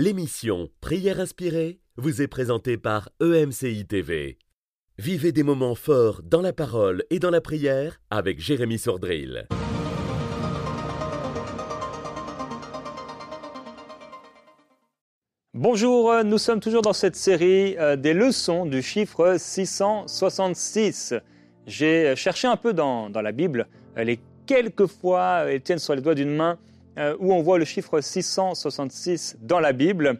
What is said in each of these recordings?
L'émission Prière inspirée vous est présentée par EMCI TV. Vivez des moments forts dans la parole et dans la prière avec Jérémy Sordrill. Bonjour, euh, nous sommes toujours dans cette série euh, des leçons du chiffre 666. J'ai euh, cherché un peu dans, dans la Bible les quelques fois, tiennent sur les doigts d'une main, où on voit le chiffre 666 dans la Bible.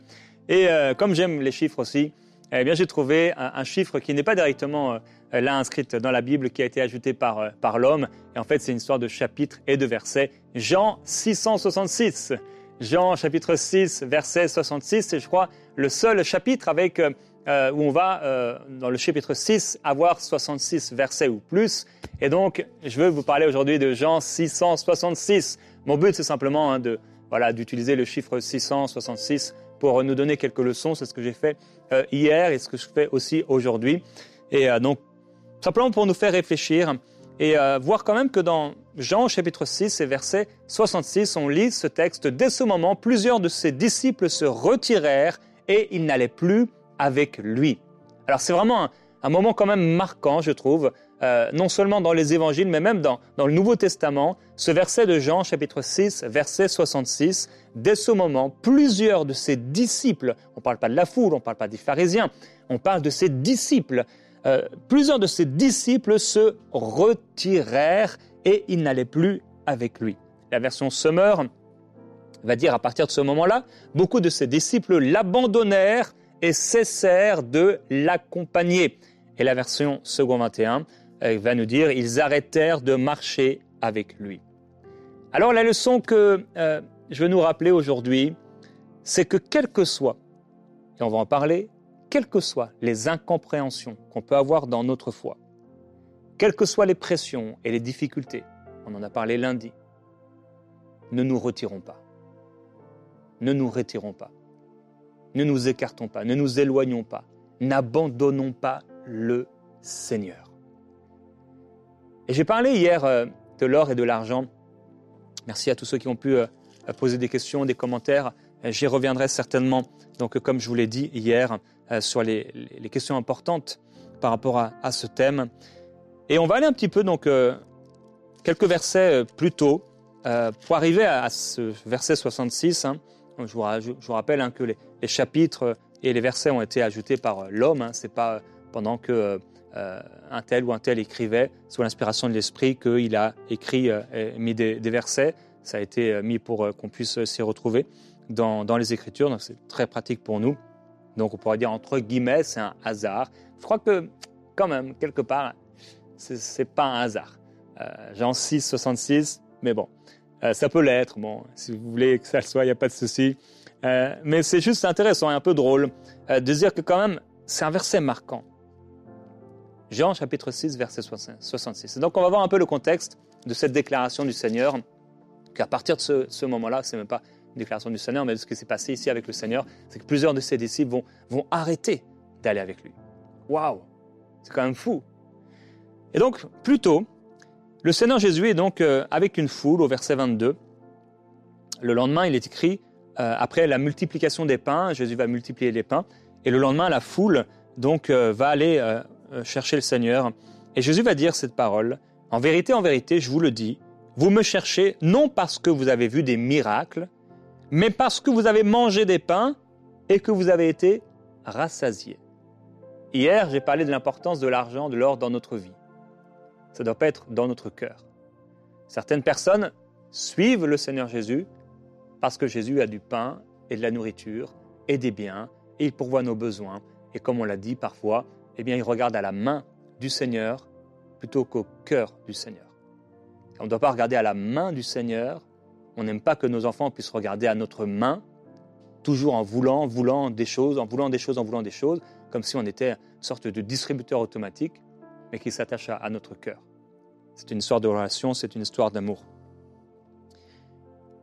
Et comme j'aime les chiffres aussi, eh bien j'ai trouvé un, chiffre qui n'est pas directement là inscrit dans la Bible, qui a été ajouté par, par l'homme. Et en fait, c'est une histoire de chapitres et de versets. Jean 666. Jean chapitre 6, verset 66, c'est je crois le seul chapitre avec, euh, où on va, euh, dans le chapitre 6, avoir 66 versets ou plus. Et donc, je veux vous parler aujourd'hui de Jean 666. Mon but, c'est simplement hein, de, voilà, d'utiliser le chiffre 666 pour nous donner quelques leçons. C'est ce que j'ai fait euh, hier et ce que je fais aussi aujourd'hui. Et euh, donc, simplement pour nous faire réfléchir et euh, voir quand même que dans Jean chapitre 6 et verset 66, on lit ce texte. Dès ce moment, plusieurs de ses disciples se retirèrent et ils n'allaient plus avec lui. Alors c'est vraiment un, un, moment quand même marquant, je trouve, euh, non seulement dans les évangiles, mais même dans, le Nouveau Testament. Ce verset de Jean chapitre 6, verset 66, dès ce moment, plusieurs de ses disciples, on ne parle pas de la foule, on ne parle pas des pharisiens, on parle de ses disciples, euh, plusieurs de ses disciples se retirèrent et ils n'allaient plus avec lui. La version Summer va dire à partir de ce moment-là, beaucoup de ses disciples l'abandonnèrent et cessèrent de l'accompagner. Et la version second 21 euh, va nous dire, ils arrêtèrent de marcher avec lui. Alors la leçon que euh, je veux nous rappeler aujourd'hui, c'est que quel que soit, et on va en parler, quelles que soient les incompréhensions qu'on peut avoir dans notre foi, quelles que soient les pressions et les difficultés, on en a parlé lundi, ne nous retirons pas. Ne nous retirons pas. Ne nous écartons pas. Ne nous éloignons pas. N'abandonnons pas le Seigneur. Et j'ai parlé hier euh, de l'or et de l'argent. Merci à tous ceux qui ont pu euh, poser des questions, des commentaires. J'y reviendrai certainement, donc comme je vous l'ai dit hier, euh, sur les, questions importantes par rapport à, à, ce thème. Et on va aller un petit peu, donc, euh, quelques versets euh, plus tôt, euh, pour arriver à, ce verset 66. Hein. Je, vous, rappelle hein, que les, les, chapitres et les versets ont été ajoutés par l'homme. Hein. C'est pas pendant que euh, un tel ou un tel écrivait sous l'inspiration de l'esprit qu'il a écrit et mis des, versets. Ça a été mis pour qu'on puisse s'y retrouver dans, les Écritures. Donc c'est très pratique pour nous. Donc on pourrait dire entre guillemets, c'est un hasard. Je crois que quand même, quelque part, c'est pas un hasard. Euh, Jean 6, 66, mais bon, euh, ça peut l'être. Bon, si vous voulez que ça le soit, il n'y a pas de souci. Euh, mais c'est juste intéressant et un peu drôle euh, de dire que quand même, c'est un verset marquant. Jean chapitre 6, verset 66. Et donc on va voir un peu le contexte de cette déclaration du Seigneur, qu'à partir de ce, ce moment-là, c'est même pas déclaration du Seigneur, mais ce qui s'est passé ici avec le Seigneur, c'est que plusieurs de ses disciples vont, arrêter d'aller avec lui. Waouh C'est quand même fou. Et donc, plus tôt, le Seigneur Jésus est donc euh, avec une foule au verset 22. Le lendemain, il est écrit, euh, après la multiplication des pains, Jésus va multiplier les pains, et le lendemain, la foule donc euh, va aller chercher le Seigneur. Et Jésus va dire cette parole, En vérité, en vérité, je vous le dis, vous me cherchez non parce que vous avez vu des miracles, mais parce que vous avez mangé des pains et que vous avez été rassasiés. Hier, j'ai parlé de l'importance de l'argent, de l'or dans notre vie. Ça doit pas être dans notre cœur. Certaines personnes suivent le Seigneur Jésus parce que Jésus a du pain et de la nourriture et des biens et il pourvoit nos besoins. Et comme on l'a dit parfois, eh bien, il regarde à la main du Seigneur plutôt qu'au cœur du Seigneur. On ne doit pas regarder à la main du Seigneur, on n'aime pas que nos enfants puissent regarder à notre main, toujours en voulant, voulant des choses, en voulant des choses, en voulant des choses, comme si on était une sorte de distributeur automatique, mais qui s'attache à, notre cœur. C'est une histoire de relation, c'est une histoire d'amour.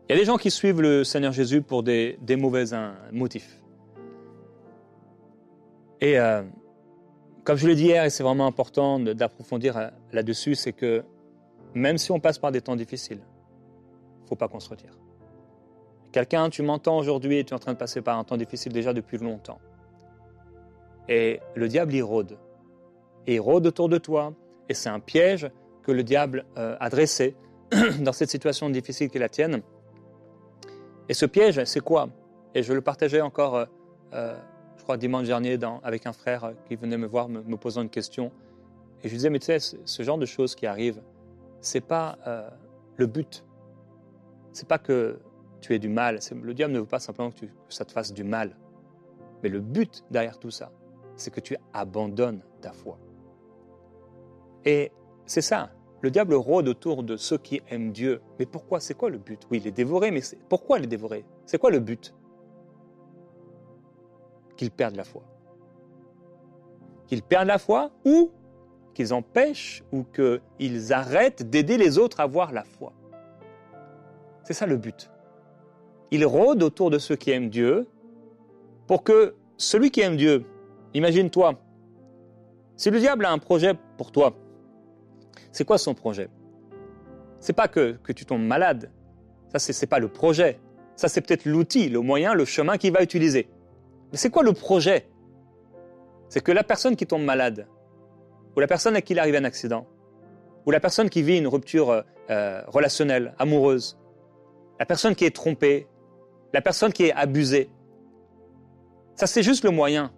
Il y a des gens qui suivent le Seigneur Jésus pour des, mauvais motifs. Et euh, comme je l'ai dit hier, et c'est vraiment important d'approfondir euh, là-dessus, c'est que même si on passe par des temps difficiles, faut pas qu'on se retire. Quelqu'un, tu m'entends aujourd'hui tu es en train de passer par un temps difficile déjà depuis longtemps. Et le diable, il rôde. Il rôde autour de toi. Et c'est un piège que le diable euh, a dressé dans cette situation difficile qui est la tienne. Et ce piège, c'est quoi? Et je le partageais encore, euh, crois, dimanche dernier avec un frère qui venait me voir me, posant une question. Et je lui disais, mais tu sais, ce genre de choses qui arrivent, c'est pas le but. C'est pas que tu aies du mal. Le diable ne veut pas simplement que, que ça te fasse du mal. Mais le but derrière tout ça, c'est que tu abandonnes ta foi. Et c'est ça. Le diable rôde autour de ceux qui aiment Dieu. Mais pourquoi? C'est quoi le but? Oui, les dévorer, mais pourquoi les dévorer? C'est quoi le but? Qu'ils perdent la foi. Qu'ils perdent la foi ou qu'ils empêchent ou qu'ils arrêtent d'aider les autres à avoir la foi. C'est ça le but. Il rôde autour de ceux qui aiment Dieu pour que celui qui aime Dieu, imagine-toi, si le diable a un projet pour toi, c'est quoi son projet? C'est pas que, que, tu tombes malade. Ça, c'est pas le projet. Ça, c'est peut-être l'outil, le moyen, le chemin qu'il va utiliser. Mais c'est quoi le projet? C'est que la personne qui tombe malade, ou la personne à qui il arrive un accident, ou la personne qui vit une rupture euh, relationnelle, amoureuse, la personne qui est trompée, la personne qui est abusée, ça c'est juste le moyen,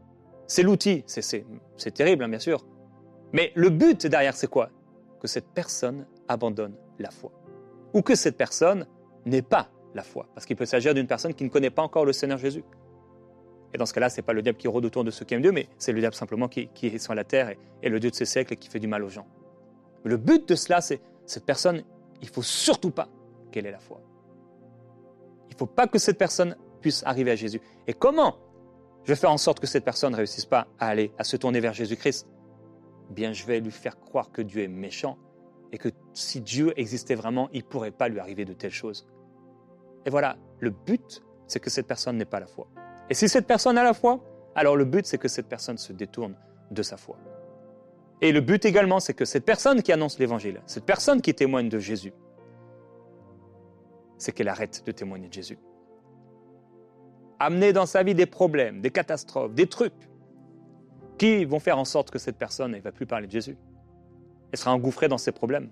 c'est l'outil, c'est terrible hein, bien sûr. Mais le but derrière c'est quoi? Que cette personne abandonne la foi. Ou que cette personne n'ait pas la foi. Parce qu'il peut s'agir d'une personne qui ne connaît pas encore le Seigneur Jésus. Et dans ce cas-là, ce n'est pas le diable qui rôde autour de ceux qui aiment Dieu, mais c'est le diable simplement qui, est sur la terre et, le Dieu de ces siècles et qui fait du mal aux gens. Le but de cela, c'est cette personne, il ne faut surtout pas qu'elle ait la foi. Il ne faut pas que cette personne puisse arriver à Jésus. Et comment je vais faire en sorte que cette personne ne réussisse pas à aller, à se tourner vers Jésus-Christ? Bien je vais lui faire croire que Dieu est méchant et que si Dieu existait vraiment, il ne pourrait pas lui arriver de telles choses. Et voilà, le but, c'est que cette personne n'ait pas la foi. Et si cette personne a la foi, alors le but, c'est que cette personne se détourne de sa foi. Et le but également, c'est que cette personne qui annonce l'évangile, cette personne qui témoigne de Jésus, c'est qu'elle arrête de témoigner de Jésus. Amener dans sa vie des problèmes, des catastrophes, des trucs qui vont faire en sorte que cette personne ne va plus parler de Jésus. Elle sera engouffrée dans ses problèmes.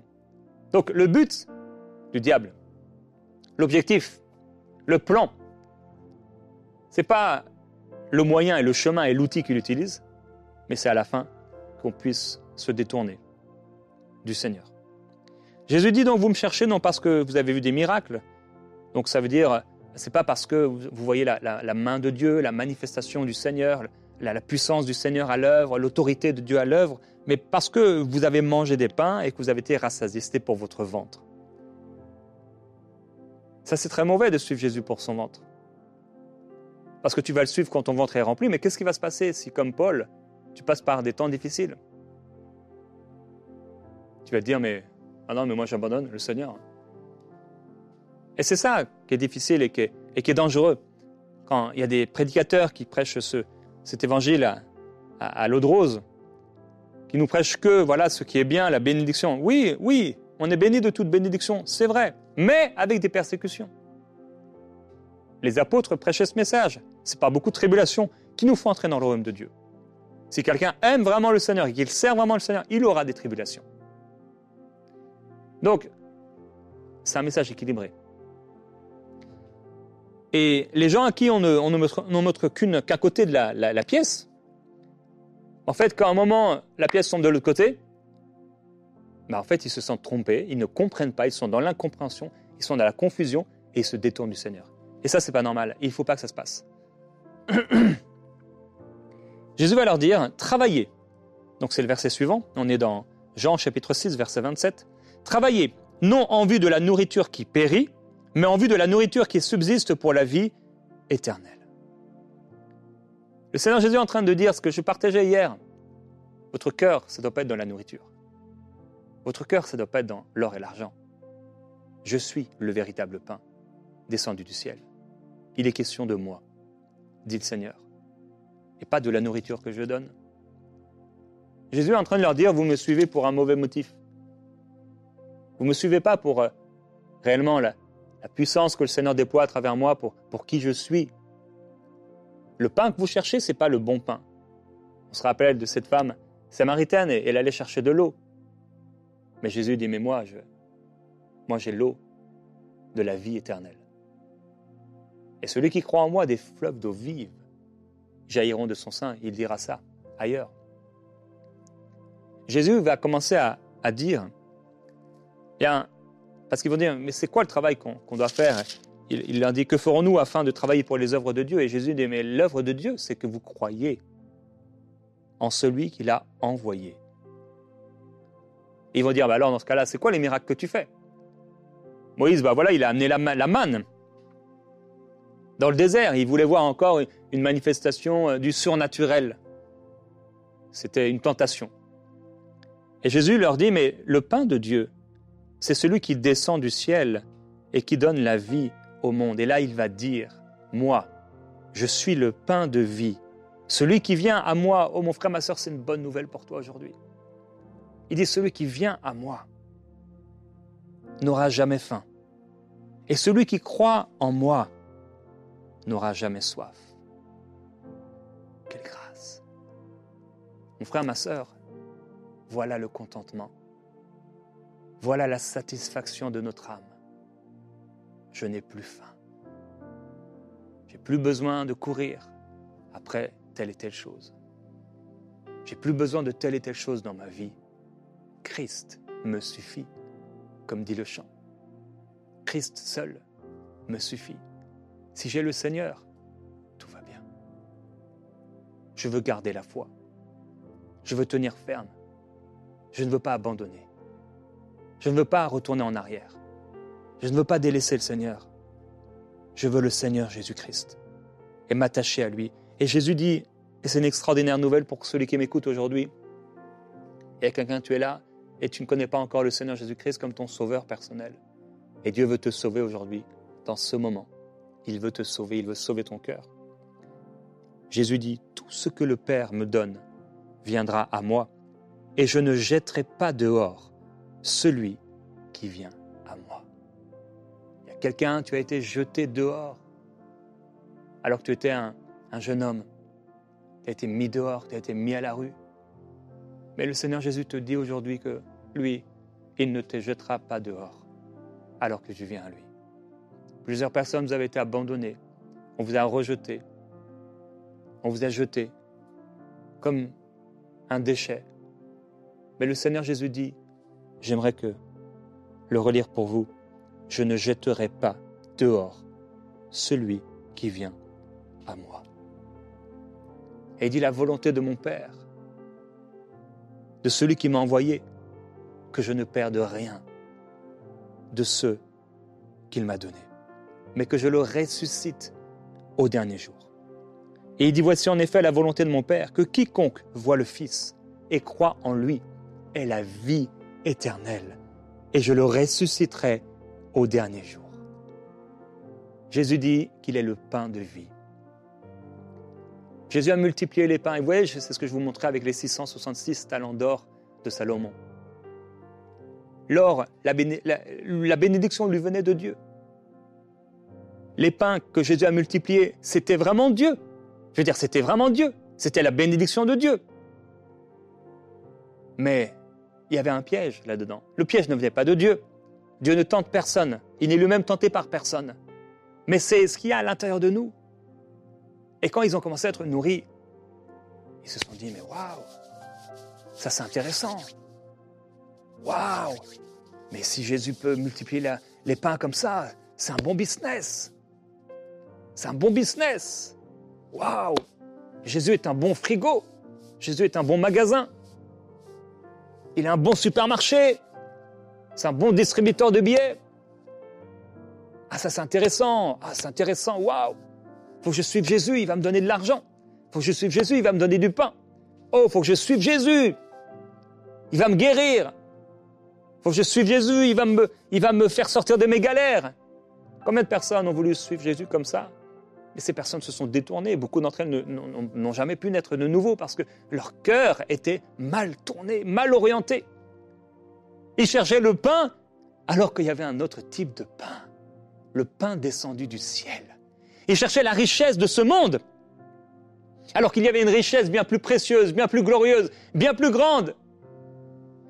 Donc le but du diable, l'objectif, le plan, c'est pas le moyen et le chemin et l'outil qu'il utilise, mais c'est à la fin qu'on puisse se détourner du Seigneur. Jésus dit donc vous me cherchez non parce que vous avez vu des miracles, donc ça veut dire c'est pas parce que vous voyez la, la main de Dieu, la manifestation du Seigneur, la, puissance du Seigneur à l'œuvre, l'autorité de Dieu à l'œuvre, mais parce que vous avez mangé des pains et que vous avez été rassasiés, c'était pour votre ventre. Ça, c'est très mauvais de suivre Jésus pour son ventre. Parce que tu vas le suivre quand ton ventre est rempli, mais qu'est-ce qui va se passer si, comme Paul, tu passes par des temps difficiles? Tu vas te dire, mais, ah non, mais moi j'abandonne le Seigneur. Et c'est ça qui est difficile et qui est, dangereux. Quand il y a des prédicateurs qui prêchent ce, cet évangile à, l'eau de rose, qui nous prêche que voilà ce qui est bien, la bénédiction. Oui, oui, on est béni de toute bénédiction, c'est vrai, mais avec des persécutions. Les apôtres prêchaient ce message. C'est pas beaucoup de tribulations qui nous font entrer dans le royaume de Dieu. Si quelqu'un aime vraiment le Seigneur et qu'il sert vraiment le Seigneur, il aura des tribulations. Donc, c'est un message équilibré. Et les gens à qui on ne, montre, qu'un côté de la, pièce, en fait, quand à un moment la pièce tombe de l'autre côté, bah, en fait, ils se sentent trompés, ils ne comprennent pas, ils sont dans l'incompréhension, ils sont dans la confusion et ils se détournent du Seigneur. Et ça, c'est pas normal. Il ne faut pas que ça se passe. Jésus va leur dire travaillez. Donc, c'est le verset suivant. On est dans Jean chapitre 6, verset 27. Travaillez, non en vue de la nourriture qui périt, mais en vue de la nourriture qui subsiste pour la vie éternelle. Le Seigneur Jésus est en train de dire ce que je partageais hier. Votre cœur, ça doit pas être dans la nourriture. Votre cœur, ça doit pas être dans l'or et l'argent. Je suis le véritable pain descendu du ciel. Il est question de moi, dit le Seigneur, et pas de la nourriture que je donne. Jésus est en train de leur dire, vous me suivez pour un mauvais motif. Vous ne me suivez pas pour euh, réellement la, puissance que le Seigneur déploie à travers moi pour, pour qui je suis. Le pain que vous cherchez, ce n'est pas le bon pain. On se rappelle de cette femme samaritaine et elle allait chercher de l'eau. Mais Jésus dit, mais moi, je, moi j'ai l'eau de la vie éternelle. Et celui qui croit en moi, des fleuves d'eau vive jailliront de son sein. Il dira ça ailleurs. Jésus va commencer à, dire, bien, parce qu'ils vont dire, mais c'est quoi le travail qu'on doit faire? Il, leur dit, que ferons-nous afin de travailler pour les œuvres de Dieu? Et Jésus dit, mais l'œuvre de Dieu, c'est que vous croyez en celui qu'il a envoyé. ils vont dire, bah alors dans ce cas-là, c'est quoi les miracles que tu fais? Moïse, bah voilà, il a amené la, la manne dans le désert. Il voulait voir encore une manifestation euh, du surnaturel. C'était une tentation. Et Jésus leur dit, mais le pain de Dieu, c'est celui qui descend du ciel et qui donne la vie au monde. Et là, il va dire, moi, je suis le pain de vie. Celui qui vient à moi, oh mon frère, ma soeur, c'est une bonne nouvelle pour toi aujourd'hui. Il dit, celui qui vient à moi n'aura jamais faim. Et celui qui croit en moi n'aura jamais soif. Quelle grâce. Mon frère, ma soeur, voilà le contentement. Voilà la satisfaction de notre âme. Je n'ai plus faim. J'ai plus besoin de courir après telle et telle chose. J'ai plus besoin de telle et telle chose dans ma vie. Christ me suffit, comme dit le chant. Christ seul me suffit. Si j'ai le Seigneur, tout va bien. Je veux garder la foi. Je veux tenir ferme. Je ne veux pas abandonner. Je ne veux pas retourner en arrière. Je ne veux pas délaisser le Seigneur. Je veux le Seigneur Jésus-Christ et m'attacher à lui. Et Jésus dit, et c'est une extraordinaire nouvelle pour celui qui m'écoute aujourd'hui, il y a quelqu'un, tu es là et tu ne connais pas encore le Seigneur Jésus-Christ comme ton sauveur personnel. Et Dieu veut te sauver aujourd'hui, dans ce moment. Il veut te sauver, il veut sauver ton cœur. Jésus dit, tout ce que le Père me donne viendra à moi, et je ne jetterai pas dehors celui qui vient à moi. Il y a quelqu'un, tu as été jeté dehors alors que tu étais un, un jeune homme. Tu as été mis dehors, tu as été mis à la rue. Mais le Seigneur Jésus te dit aujourd'hui que lui, il ne te jettera pas dehors alors que tu viens à lui. Plusieurs personnes vous avez été abandonnées, on vous a rejeté, on vous a jeté comme un déchet. Mais le Seigneur Jésus dit, j'aimerais que le relire pour vous, je ne jetterai pas dehors celui qui vient à moi. Et il dit la volonté de mon Père, de celui qui m'a envoyé, que je ne perde rien de ceux qu'il m'a donnés, mais que je le ressuscite au dernier jour. Et il dit, voici en effet la volonté de mon Père, que quiconque voit le Fils et croit en lui ait la vie éternelle, et je le ressusciterai au dernier jour. Jésus dit qu'il est le pain de vie. Jésus a multiplié les pains. Et vous voyez, c'est ce que je vous montrais avec les 666 talents d'or de Salomon. L'or, la, bénédiction lui venait de Dieu. Les pains que Jésus a multipliés, c'était vraiment Dieu. Je veux dire, c'était vraiment Dieu. C'était la bénédiction de Dieu. Mais il y avait un piège là-dedans. Le piège ne venait pas de Dieu. Dieu ne tente personne. Il n'est lui-même tenté par personne. Mais c'est ce qu'il y a à l'intérieur de nous. Et quand ils ont commencé à être nourris, ils se sont dit, mais waouh, ça c'est intéressant. Waouh Mais si Jésus peut multiplier les pains comme ça, c'est un bon business. C'est un bon business. Waouh Jésus est un bon frigo. Jésus est un bon magasin. Il est un bon supermarché. C'est un bon distributeur de billets. Ah, ça c'est intéressant. Ah, c'est intéressant. Waouh Faut que je suive Jésus, il va me donner de l'argent. Faut que je suive Jésus, il va me donner du pain. Oh, faut que je suive Jésus. Il va me guérir faut que je suive Jésus, il va, me, il va me faire sortir de mes galères. Combien de personnes ont voulu suivre Jésus comme ça? Et ces personnes se sont détournées. Beaucoup d'entre elles n'ont jamais pu naître de nouveau parce que leur cœur était mal tourné, mal orienté. Ils cherchaient le pain alors qu'il y avait un autre type de pain. le pain descendu du ciel. Il cherchait la richesse de ce monde. Alors qu'il y avait une richesse bien plus précieuse, bien plus glorieuse, bien plus grande.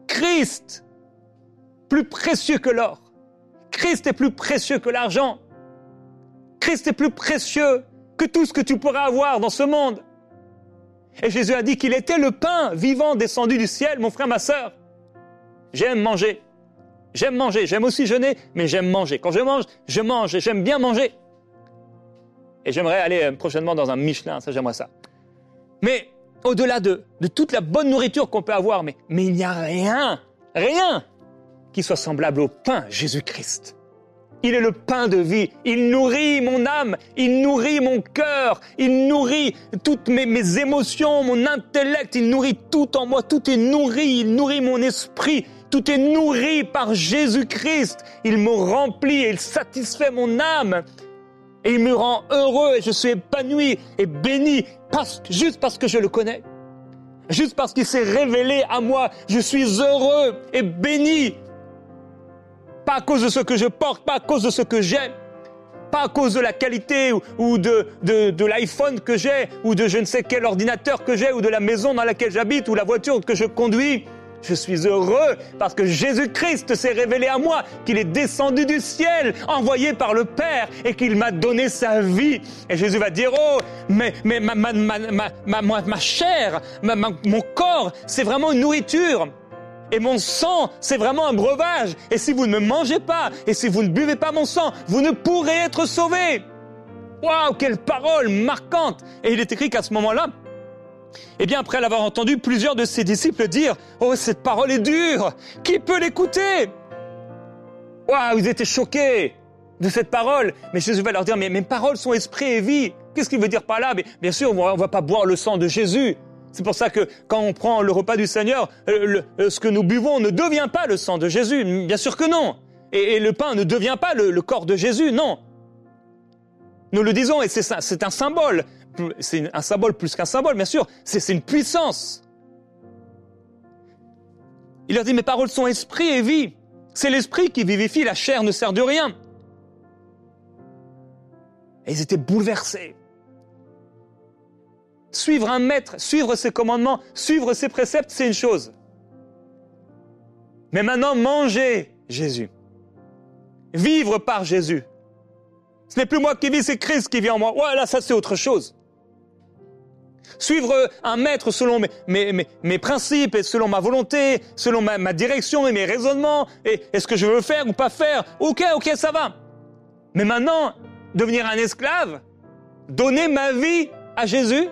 Christ, plus précieux que l'or. Christ est plus précieux que l'argent. Christ est plus précieux que tout ce que tu pourrais avoir dans ce monde. Et Jésus a dit qu'il était le pain vivant descendu du ciel, mon frère, ma sœur. J'aime manger. J'aime manger. J'aime aussi jeûner, mais j'aime manger. Quand je mange, je mange et j'aime bien manger. Et j'aimerais aller euh, prochainement dans un Michelin, ça j'aimerais ça. Mais au-delà de, toute la bonne nourriture qu'on peut avoir, mais il n'y a rien, rien qui soit semblable au pain Jésus-Christ. Il est le pain de vie. Il nourrit mon âme, il nourrit mon cœur, il nourrit toutes mes, mes, émotions, mon intellect, il nourrit tout en moi. Tout est nourri, il nourrit mon esprit. Tout est nourri par Jésus-Christ. Il me remplit et il satisfait mon âme. Et il me rend heureux et je suis épanoui et béni parce, juste parce que je le connais. Juste parce qu'il s'est révélé à moi, je suis heureux et béni pas à cause de ce que je porte, pas à cause de ce que j'aime, pas à cause de la qualité ou, de, de, de l'iPhone que j'ai, ou de je ne sais quel ordinateur que j'ai, ou de la maison dans laquelle j'habite, ou la voiture que je conduis. Je suis heureux parce que Jésus-Christ s'est révélé à moi, qu'il est descendu du ciel, envoyé par le Père, et qu'il m'a donné sa vie. Et Jésus va dire, oh, mais, mais ma, ma, ma, ma, ma, ma chair, mon corps, c'est vraiment une nourriture. Et mon sang, c'est vraiment un breuvage. Et si vous ne me mangez pas, et si vous ne buvez pas mon sang, vous ne pourrez être sauvés. Waouh, quelle parole marquante Et il est écrit qu'à ce moment-là, eh bien, après l'avoir entendu, plusieurs de ses disciples dire Oh, cette parole est dure Qui peut l'écouter? Waouh, ils étaient choqués de cette parole. Mais Jésus va leur dire Mais mes paroles sont esprit et vie. Qu'est-ce qu'il veut dire par là? Bien sûr, on ne va pas boire le sang de Jésus. C'est pour ça que quand on prend le repas du Seigneur, euh, euh, ce que nous buvons ne devient pas le sang de Jésus. Bien sûr que non. Et, le pain ne devient pas le, corps de Jésus, non. Nous le disons, et c'est un symbole. C'est un symbole plus qu'un symbole, bien sûr. C'est une puissance. Il leur dit, mes paroles sont esprit et vie. C'est l'esprit qui vivifie, la chair ne sert de rien. Et ils étaient bouleversés. Suivre un maître, suivre ses commandements, suivre ses préceptes, c'est une chose. Mais maintenant, manger Jésus. Vivre par Jésus. Ce n'est plus moi qui vis, c'est Christ qui vit en moi. Voilà, ça c'est autre chose. Suivre un maître selon mes, principes et selon ma volonté, selon ma, direction et mes raisonnements, et, est ce que je veux faire ou pas faire. Ok, ok, ça va. Mais maintenant, devenir un esclave, donner ma vie à Jésus,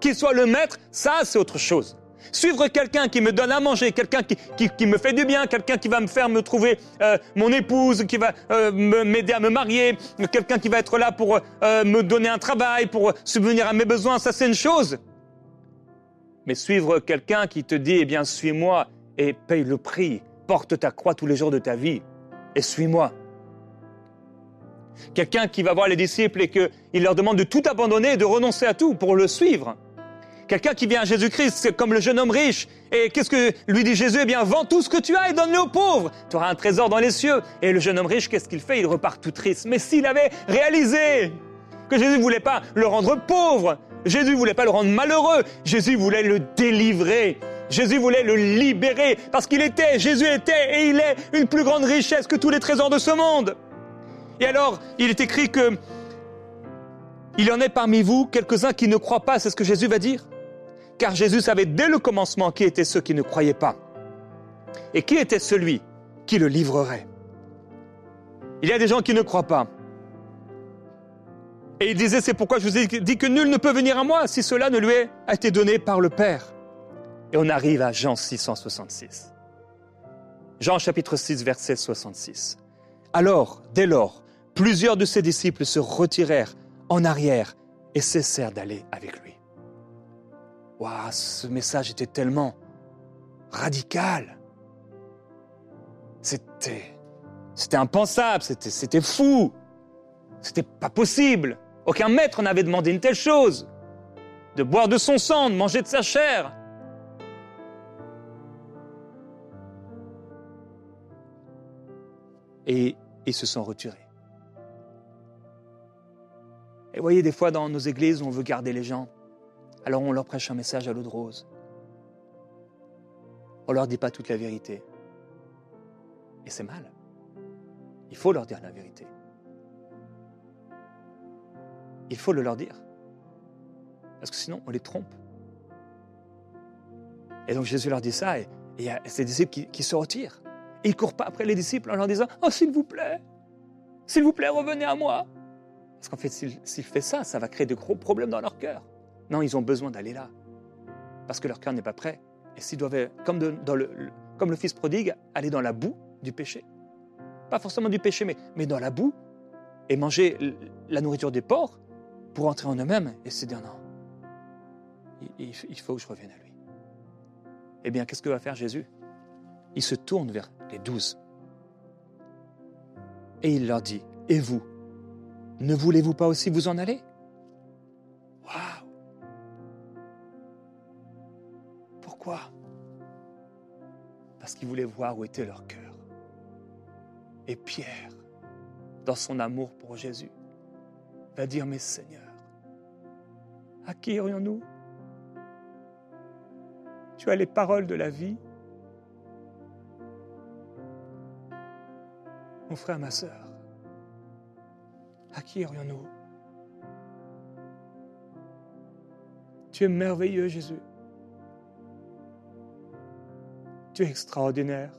qu'il soit le maître, ça c'est autre chose. Suivre quelqu'un qui me donne à manger, quelqu'un qui, me fait du bien, quelqu'un qui va me faire me trouver euh, mon épouse, qui va euh, m'aider à me marier, quelqu'un qui va être là pour euh, me donner un travail, pour subvenir à mes besoins, ça c'est une chose. Mais suivre quelqu'un qui te dit, eh bien, suis-moi et paye le prix, porte ta croix tous les jours de ta vie et suis-moi. Quelqu'un qui va voir les disciples et qu'il leur demande de tout abandonner et de renoncer à tout pour le suivre. Quelqu'un qui vient à Jésus-Christ, comme le jeune homme riche. Et qu'est-ce que lui dit Jésus? Eh bien, vends tout ce que tu as et donne-le aux pauvres. Tu auras un trésor dans les cieux. Et le jeune homme riche, qu'est-ce qu'il fait? Il repart tout triste. Mais s'il avait réalisé que Jésus ne voulait pas le rendre pauvre, Jésus ne voulait pas le rendre malheureux, Jésus voulait le délivrer. Jésus voulait le libérer parce qu'il était, Jésus était et il est une plus grande richesse que tous les trésors de ce monde. Et alors, il est écrit que il y en est parmi vous quelques-uns qui ne croient pas, c'est ce que Jésus va dire? Car Jésus savait dès le commencement qui étaient ceux qui ne croyaient pas et qui était celui qui le livrerait. Il y a des gens qui ne croient pas. Et il disait, c'est pourquoi je vous ai dit que nul ne peut venir à moi si cela ne lui a été donné par le Père. Et on arrive à Jean 666. Jean chapitre 6, verset 66. Alors, dès lors, plusieurs de ses disciples se retirèrent en arrière et cessèrent d'aller avec lui. Ce message était tellement radical. C'était, c'était impensable, c'était, fou. C'était pas possible. Aucun maître n'avait demandé une telle chose. De boire de son sang, de manger de sa chair. Et ils se sont retirés. Et voyez, des fois dans nos églises, on veut garder les gens. Alors on leur prêche un message à l'eau de rose. On leur dit pas toute la vérité. Et c'est mal. Il faut leur dire la vérité. Il faut le leur dire. Parce que sinon, on les trompe. Et donc Jésus leur dit ça, et il y a ces disciples qui, se retirent. Et ils courent pas après les disciples en leur disant Oh, s'il vous plaît, s'il vous plaît, revenez à moi. Parce qu'en fait, s'il fait ça, ça va créer de gros problèmes dans leur cœur. Non, ils ont besoin d'aller là. Parce que leur cœur n'est pas prêt. Et s'ils doivent, comme, le, fils prodigue, aller dans la boue du péché. Pas forcément du péché, mais, mais dans la boue. Et manger la nourriture des porcs pour entrer en eux-mêmes et se dire non. il faut que je revienne à lui. Eh bien, qu'est-ce que va faire Jésus? Il se tourne vers les douze. Et il leur dit, et vous, ne voulez-vous pas aussi vous en aller? Waouh Parce qu'il voulait voir où était leur cœur. Et Pierre, dans son amour pour Jésus, va dire, mais Seigneur, à qui irions-nous? Tu as les paroles de la vie. Mon frère, ma sœur, à qui irions-nous? Tu es merveilleux, Jésus. Tu es extraordinaire.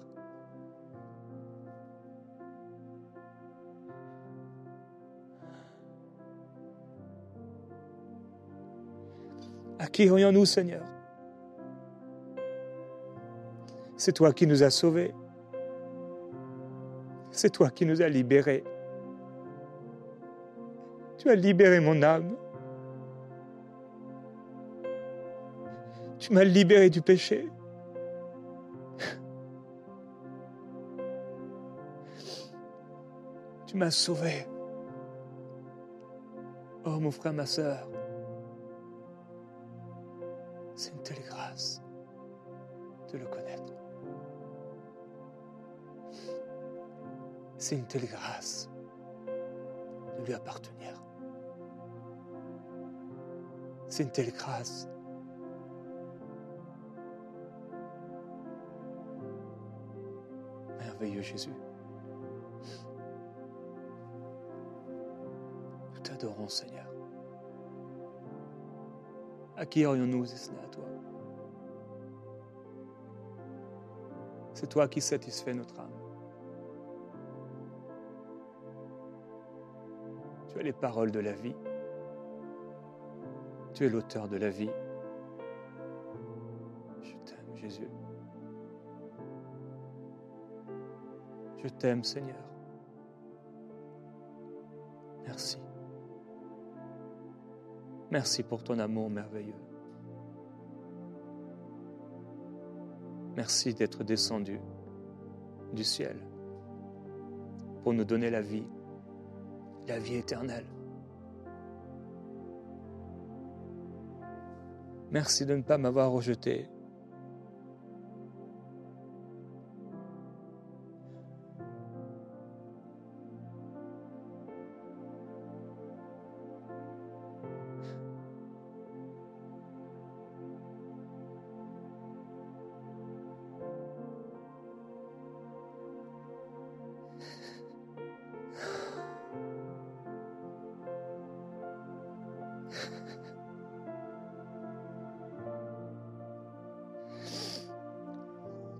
À qui irions-nous, Seigneur C'est toi qui nous as sauvés. C'est toi qui nous as libérés. Tu as libéré mon âme. Tu m'as libéré du péché. Tu m'as sauvé. Oh mon frère, ma sœur, c'est une telle grâce de le connaître. C'est une telle grâce de lui appartenir. C'est une telle grâce. Merveilleux Jésus. T'adorons Seigneur. À qui aurions-nous si ce n'est à toi? C'est toi qui satisfais notre âme. Tu es les paroles de la vie. Tu es l'auteur de la vie. Je t'aime, Jésus. Je t'aime, Seigneur. Merci. Merci pour ton amour merveilleux. Merci d'être descendu du ciel pour nous donner la vie la vie éternelle. Merci de ne pas m'avoir rejeté.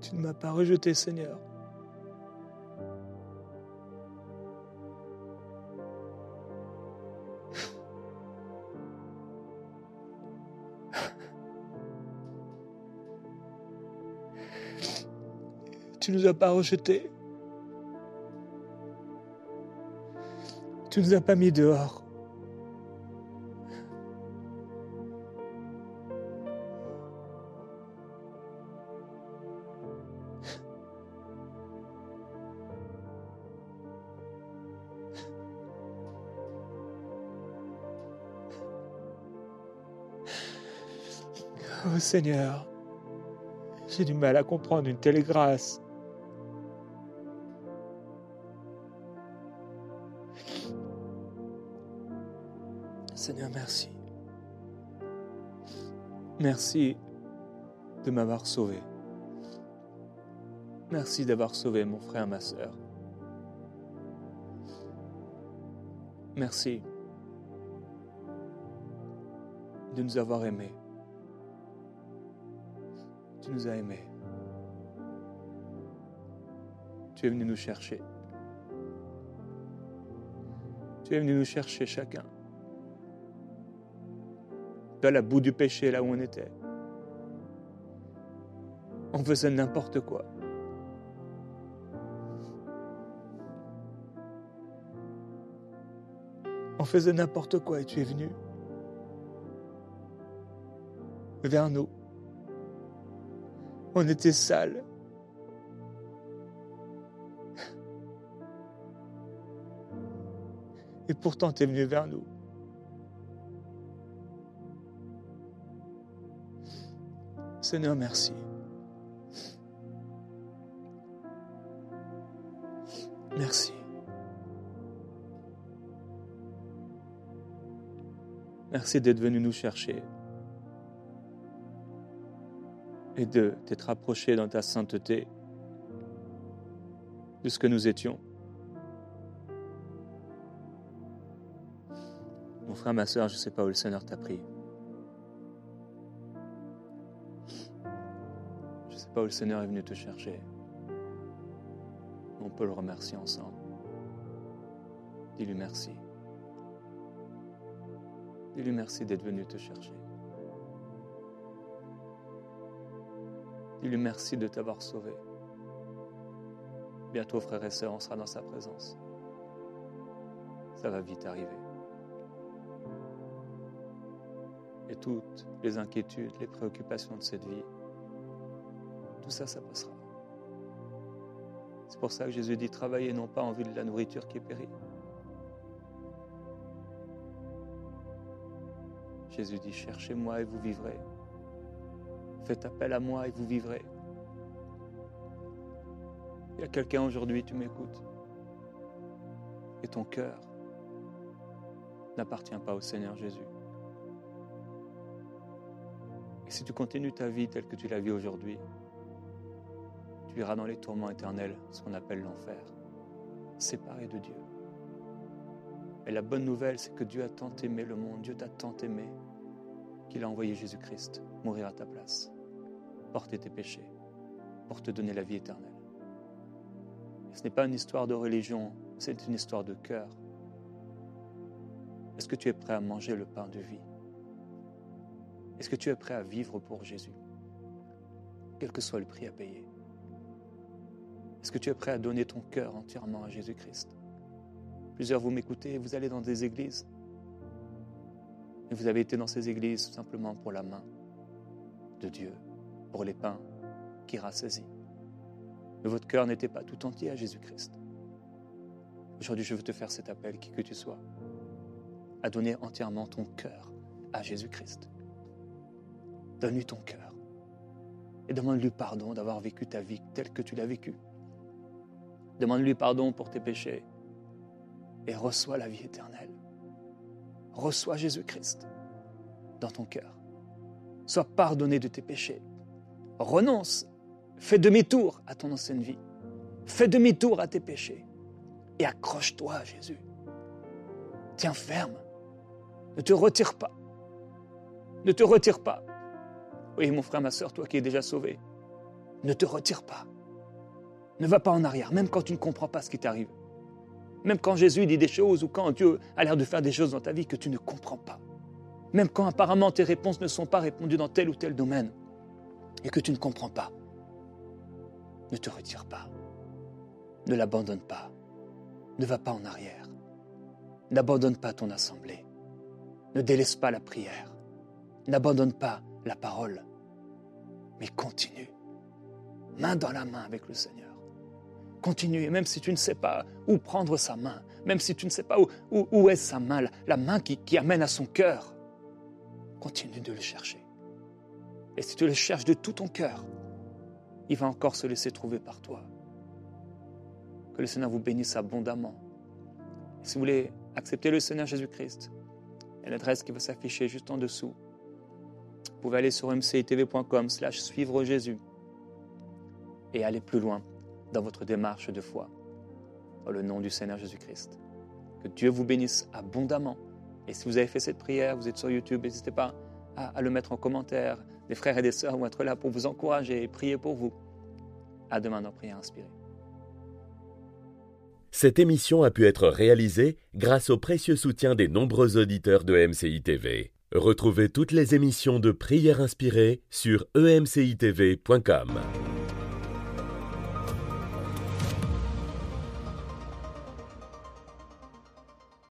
Tu ne m'as pas rejeté, Seigneur. Tu ne nous as pas rejetés. Tu ne nous as pas mis dehors. Seigneur, j'ai du mal à comprendre une telle grâce. Seigneur, merci. Merci de m'avoir sauvé. Merci d'avoir sauvé mon frère, ma sœur. Merci de nous avoir aimés. Tu nous as aimés. Tu es venu nous chercher. Tu es venu nous chercher chacun. Dans la boue du péché, là où on était. On faisait n'importe quoi. On faisait n'importe quoi et tu es venu vers nous. On était sales. Et pourtant, tu es venu vers nous. Seigneur, merci. Merci. Merci d'être venu nous chercher et de t'être approché dans ta sainteté de ce que nous étions. Mon frère, ma soeur, je ne sais pas où le Seigneur t'a pris. Je ne sais pas où le Seigneur est venu te chercher. On peut le remercier ensemble. Dis-lui merci. Dis-lui merci d'être venu te chercher. Dis-lui merci de t'avoir sauvé. Bientôt, frères et sœurs, on sera dans sa présence. Ça va vite arriver. Et toutes les inquiétudes, les préoccupations de cette vie, tout ça, ça passera. C'est pour ça que Jésus dit travaillez non pas en vue de la nourriture qui périt. Jésus dit cherchez-moi et vous vivrez. Faites appel à moi et vous vivrez. Il y a quelqu'un aujourd'hui, tu m'écoutes. Et ton cœur n'appartient pas au Seigneur Jésus. Et si tu continues ta vie telle que tu la vis aujourd'hui, tu iras dans les tourments éternels, ce qu'on appelle l'enfer, séparé de Dieu. Et la bonne nouvelle, c'est que Dieu a tant aimé le monde, Dieu t'a tant aimé, qu'il a envoyé Jésus-Christ mourir à ta place, porter tes péchés, pour te donner la vie éternelle. ce n'est pas une histoire de religion, c'est une histoire de cœur. Est-ce que tu es prêt à manger le pain de vie? Est-ce que tu es prêt à vivre pour Jésus Quel que soit le prix à payer? Est-ce que tu es prêt à donner ton cœur entièrement à Jésus-Christ? Plusieurs, vous m'écoutez, vous allez dans des églises. Et vous avez été dans ces églises simplement pour la main de Dieu, pour les pains qui rassaisient. Mais votre cœur n'était pas tout entier à Jésus-Christ. Aujourd'hui, je veux te faire cet appel, qui que tu sois, à donner entièrement ton cœur à Jésus-Christ. Donne-lui ton cœur et demande-lui pardon d'avoir vécu ta vie telle que tu l'as vécue. Demande-lui pardon pour tes péchés et reçois la vie éternelle. Reçois Jésus-Christ dans ton cœur. Sois pardonné de tes péchés. Renonce. Fais demi-tour à ton ancienne vie. Fais demi-tour à tes péchés. Et accroche-toi à Jésus. Tiens ferme. Ne te retire pas. Ne te retire pas. Oui, mon frère, ma soeur, toi qui es déjà sauvé, ne te retire pas. Ne va pas en arrière, même quand tu ne comprends pas ce qui t'arrive. Même quand Jésus dit des choses ou quand Dieu a l'air de faire des choses dans ta vie que tu ne comprends pas. Même quand apparemment tes réponses ne sont pas répondues dans tel ou tel domaine et que tu ne comprends pas. Ne te retire pas. Ne l'abandonne pas. Ne va pas en arrière. N'abandonne pas ton assemblée. Ne délaisse pas la prière. N'abandonne pas la parole. Mais continue, main dans la main avec le Seigneur. Continue, et même si tu ne sais pas où prendre sa main, même si tu ne sais pas où, où, est sa main, la, main qui, qui amène à son cœur, continue de le chercher. Et si tu le cherches de tout ton cœur, il va encore se laisser trouver par toi. Que le Seigneur vous bénisse abondamment. si vous voulez accepter le Seigneur Jésus-Christ, Il y a l'adresse qui va s'afficher juste en dessous. Vous pouvez aller sur mcitv.com slash suivre Jésus et aller plus loin dans votre démarche de foi. Dans le nom du Seigneur Jésus-Christ. Que Dieu vous bénisse abondamment. Et si vous avez fait cette prière, vous êtes sur YouTube, n'hésitez pas à, à, le mettre en commentaire. Les frères et les sœurs vont être là pour vous encourager et prier pour vous. À demain dans Prière Inspirée. Cette émission a pu être réalisée grâce au précieux soutien des nombreux auditeurs de MCI TV. Retrouvez toutes les émissions de Prière Inspirée sur emcitv.com.